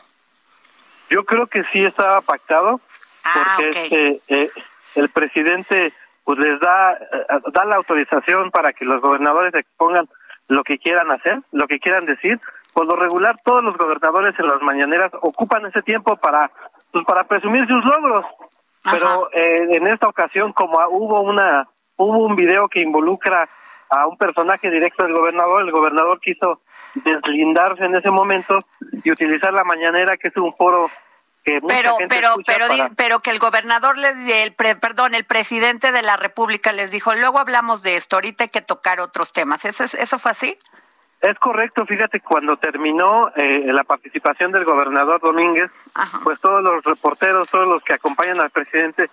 Yo creo que sí estaba pactado, ah, porque este, eh, el presidente pues les da, eh, da la autorización para que los gobernadores expongan lo que quieran hacer, lo que quieran decir. Por lo regular, todos los gobernadores en las mañaneras ocupan ese tiempo para, pues, para presumir sus logros. Pero eh, en esta ocasión, como hubo una hubo un video que involucra a un personaje directo del gobernador, el gobernador quiso deslindarse en ese momento y utilizar la mañanera, que es un foro que pero pero pero pero que el gobernador le el perdón el presidente de la república les dijo luego hablamos de esto ahorita hay que tocar otros temas eso eso fue así es correcto, fíjate, cuando terminó eh, la participación del gobernador Domínguez, pues todos los reporteros, todos los que acompañan al presidente,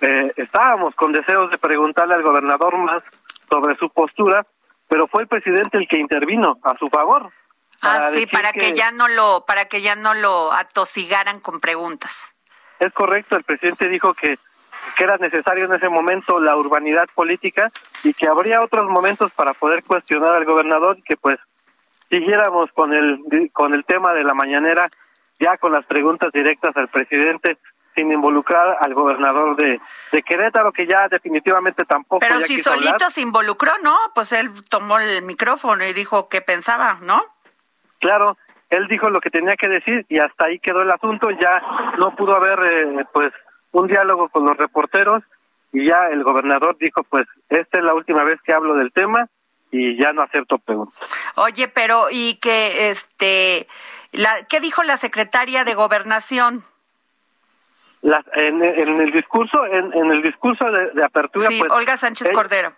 eh, estábamos con deseos de preguntarle al gobernador más sobre su postura, pero fue el presidente el que intervino a su favor. Ah, sí, para que, ya no lo, para que ya no lo atosigaran con preguntas. Es correcto, el presidente dijo que que era necesario en ese momento la urbanidad política y que habría otros momentos para poder cuestionar al gobernador y que pues siguiéramos con el con el tema de la mañanera ya con las preguntas directas al presidente sin involucrar al gobernador de, de Querétaro, que ya definitivamente tampoco. Pero si solito se involucró, ¿no? Pues él tomó el micrófono y dijo qué pensaba, ¿no? Claro, él dijo lo que tenía que decir y hasta ahí quedó el asunto. Ya no pudo haber, eh, pues, un diálogo con los reporteros y ya el gobernador dijo, pues esta es la última vez que hablo del tema y ya no acepto preguntas. Oye, pero y que este la ¿qué dijo la secretaria de Gobernación? en, el discurso en, el discurso de, apertura sí, pues, Olga Sánchez Cordero.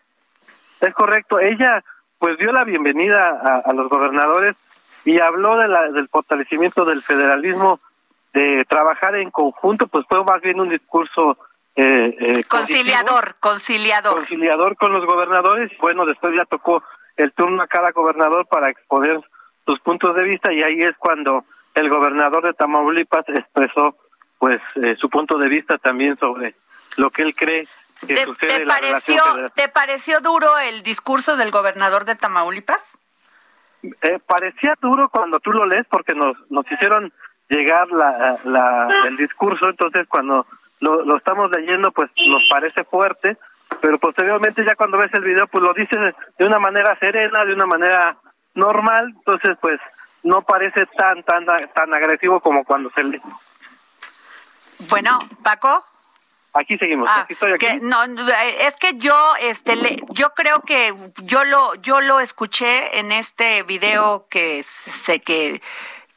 Es correcto, ella pues dio la bienvenida a, los gobernadores y habló de la, del fortalecimiento del federalismo de trabajar en conjunto, pues fue más bien un discurso eh, eh, conciliador, conciliador. Conciliador con los gobernadores. Bueno, después ya tocó el turno a cada gobernador para exponer sus puntos de vista y ahí es cuando el gobernador de Tamaulipas expresó pues eh, su punto de vista también sobre lo que él cree que ¿Te, sucede ¿te pareció, ¿Te pareció duro el discurso del gobernador de Tamaulipas? Parecía duro cuando tú lo lees porque nos, nos hicieron llegar la, la, el discurso, entonces cuando lo, lo estamos leyendo pues nos parece fuerte, pero posteriormente ya cuando ves el video pues lo dice de una manera serena, de una manera normal, entonces pues no parece tan tan tan agresivo como cuando se le Bueno, Paco. Aquí seguimos. Ah, aquí estoy aquí. que no, es que yo, este, le, yo creo que yo lo, yo lo escuché en este video que se que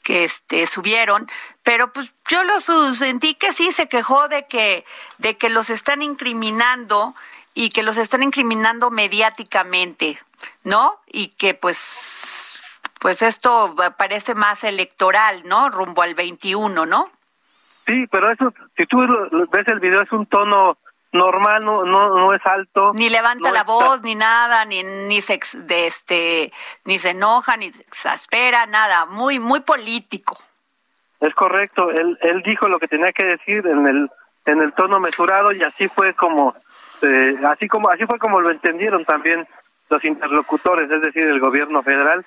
que este subieron, pero pues yo lo sentí que sí se quejó de que de que los están incriminando y que los están incriminando mediáticamente, ¿no? Y que pues pues esto parece más electoral, ¿no? Rumbo al 21, ¿no? Sí, pero eso, si tú ves el video, es un tono normal, no no, no es alto. Ni levanta no la voz, ni nada, ni, ni se de este, ni se enoja, ni se exaspera, nada, muy, muy político. Es correcto, él, él dijo lo que tenía que decir en el en el tono mesurado y así fue como eh, así como así fue como lo entendieron también los interlocutores, es decir, el gobierno federal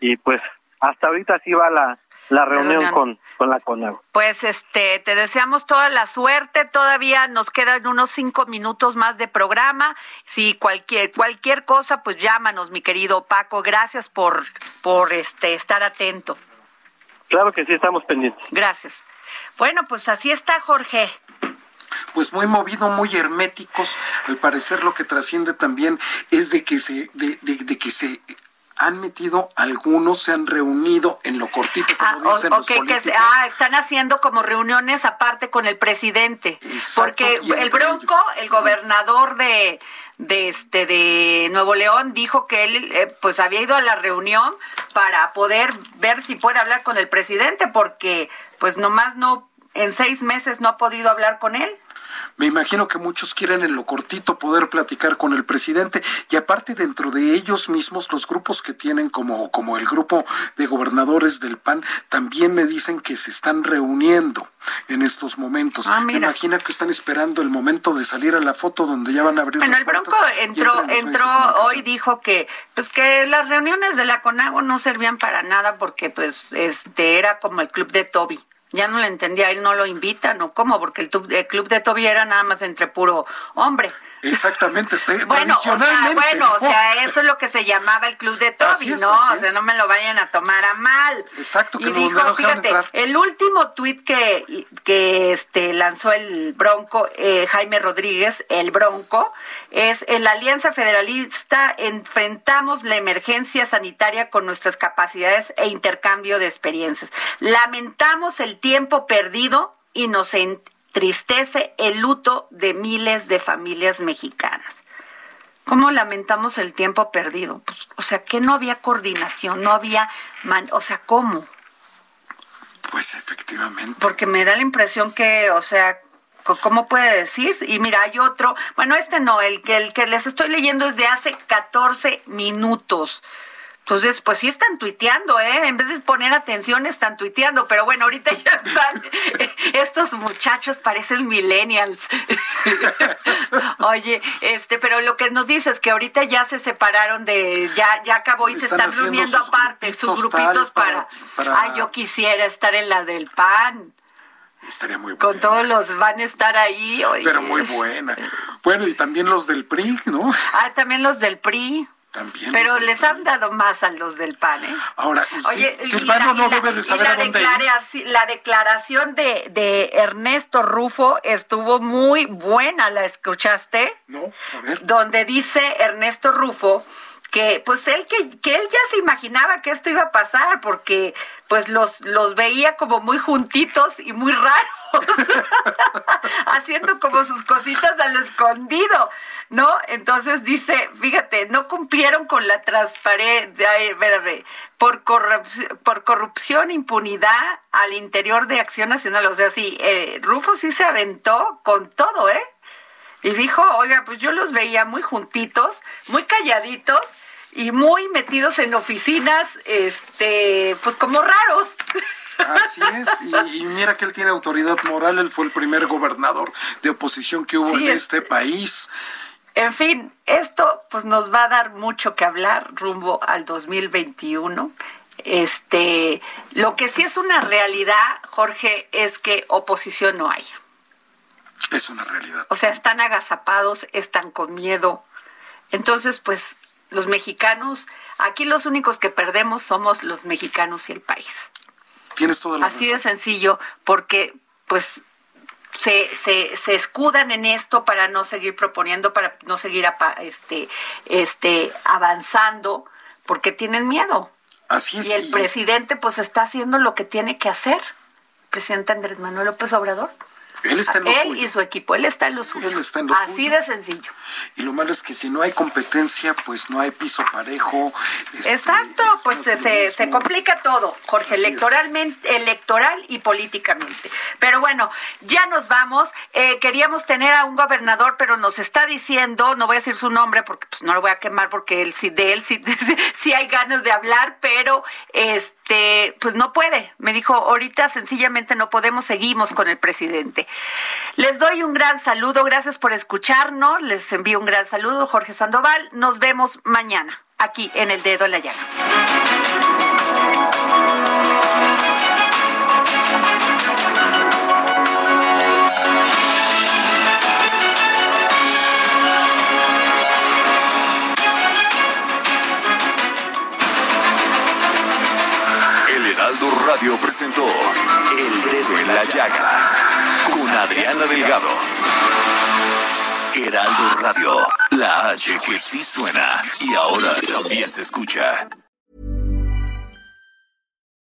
y pues hasta ahorita así va la la reunión reunión. con con la CONAGO. Pues este, te deseamos toda la suerte. Todavía nos quedan unos cinco minutos más de programa. Si cualquier cualquier cosa, pues llámanos, mi querido Paco. Gracias por por este estar atento. Claro que sí estamos pendientes. Gracias. Bueno, pues así está Jorge. pues muy movido, muy herméticos. Al parecer lo que trasciende también es de que se, de, de- de que se han metido algunos, se han reunido en lo cortito, como Ah, dicen los ok, que políticos. se- ah, están haciendo como reuniones aparte con el presidente. Exacto, porque el Bronco, el gobernador de, de este de Nuevo León, dijo que él eh, pues había ido a la reunión para poder ver si puede hablar con el presidente, porque pues nomás no, en seis meses no ha podido hablar con él. Me imagino que muchos quieren en lo cortito poder platicar con el presidente y aparte dentro de ellos mismos los grupos que tienen como como el grupo de gobernadores del PAN también me dicen que se están reuniendo en estos momentos. Ah, me imagino que están esperando el momento de salir a la foto donde ya van a abrir Bueno, las el Bronco entró, entró hoy, dijo que, pues que las reuniones de la CONAGO no servían para nada porque, pues, este, era como el club de Toby. Ya no le entendía, él no lo invitan o cómo, porque el, el club de Toby era nada más entre puro hombre. Exactamente, te- Bueno, o sea, tradicionalmente. bueno, o sea, eso es lo que se llamaba el club de Toby, es, ¿no? O sea, no me lo vayan a tomar a mal. Exacto, que y no dijo, fíjate, entrar. el último tuit que, que este lanzó el Bronco, eh, Jaime Rodríguez, el Bronco, es en la Alianza Federalista enfrentamos la emergencia sanitaria con nuestras capacidades e intercambio de experiencias. Lamentamos el tiempo perdido y nos entristece el luto de miles de familias mexicanas. ¿Cómo lamentamos el tiempo perdido? Pues, o sea, que no había coordinación, no había, man- o sea, ¿cómo? Pues efectivamente. Porque me da la impresión que, o sea, ¿cómo puede decir? Y mira, hay otro, bueno, este no, el que, el que les estoy leyendo es de hace 14 minutos. Entonces, pues sí están tuiteando, ¿eh? En vez de poner atención, están tuiteando. Pero bueno, ahorita ya están. Estos muchachos parecen millennials. Oye, este, pero lo que nos dice es que ahorita ya se separaron de. Ya, ya acabó y se Están reuniendo sus aparte, sus grupitos, para. para- para- Ay, yo quisiera estar en la del PAN. Estaría muy Con buena. todos los van a estar ahí. oye. Pero muy buena. Bueno, y también los del PRI, ¿no? Ah, también los del PRI. También. Pero les han dado más a los del PAN, ¿eh? Ahora, Oye, Silvano no la- debe de saber la a dónde ir. declaraci- La declaración de, de Ernesto Rufo estuvo muy buena, ¿la escuchaste? No, a ver. Donde dice Ernesto Rufo que pues él que, que él ya se imaginaba que esto iba a pasar porque pues los los veía como muy juntitos y muy raros haciendo como sus cositas a lo escondido no entonces dice fíjate no cumplieron con la transparencia espérame, por corrupción por corrupción impunidad al interior de Acción Nacional. O sea sí eh, Rufo sí se aventó con todo eh y dijo, oiga, pues yo los veía muy juntitos, muy calladitos y muy metidos en oficinas, este, pues como raros. Así es, y, y mira que él tiene autoridad moral, él fue el primer gobernador de oposición que hubo Sí, en es- este país. En fin, esto pues nos va a dar mucho que hablar rumbo al 2021. Este, lo que sí es una realidad, Jorge, es que oposición no hay. Es una realidad. O sea, están agazapados, están con miedo. Entonces, pues los mexicanos, aquí los únicos que perdemos somos los mexicanos y el país. Tienes toda la Así razón. de sencillo, porque pues se, se, se escudan en esto para no seguir proponiendo, para no seguir apa- este, este, avanzando, porque tienen miedo. Así es. Y el presidente pues está haciendo lo que tiene que hacer. Presidente Andrés Manuel López Obrador. Él está en lo Él suyo. y su equipo, él está en lo suyo. Él está en lo Así suyo. de sencillo. Y lo malo es que si no hay competencia, pues no hay piso parejo. este, Exacto, es pues se, se, complica todo, Jorge, Así es. electoralmente, electoral y políticamente. Pero bueno, ya nos vamos. Eh, queríamos tener a un gobernador, pero nos está diciendo, no voy a decir su nombre porque pues no lo voy a quemar porque él sí de él sí, sí hay ganas de hablar, pero este pues no puede. Me dijo, ahorita sencillamente no podemos, seguimos con el presidente. Les doy un gran saludo, gracias por escucharnos, les envío un gran saludo, Jorge Sandoval. Nos vemos mañana aquí en El Dedo en la Llaga. Radio presentó El Dedo en la Llaga con Adriana Delgado. Heraldo Radio, la H que sí suena y ahora también se escucha.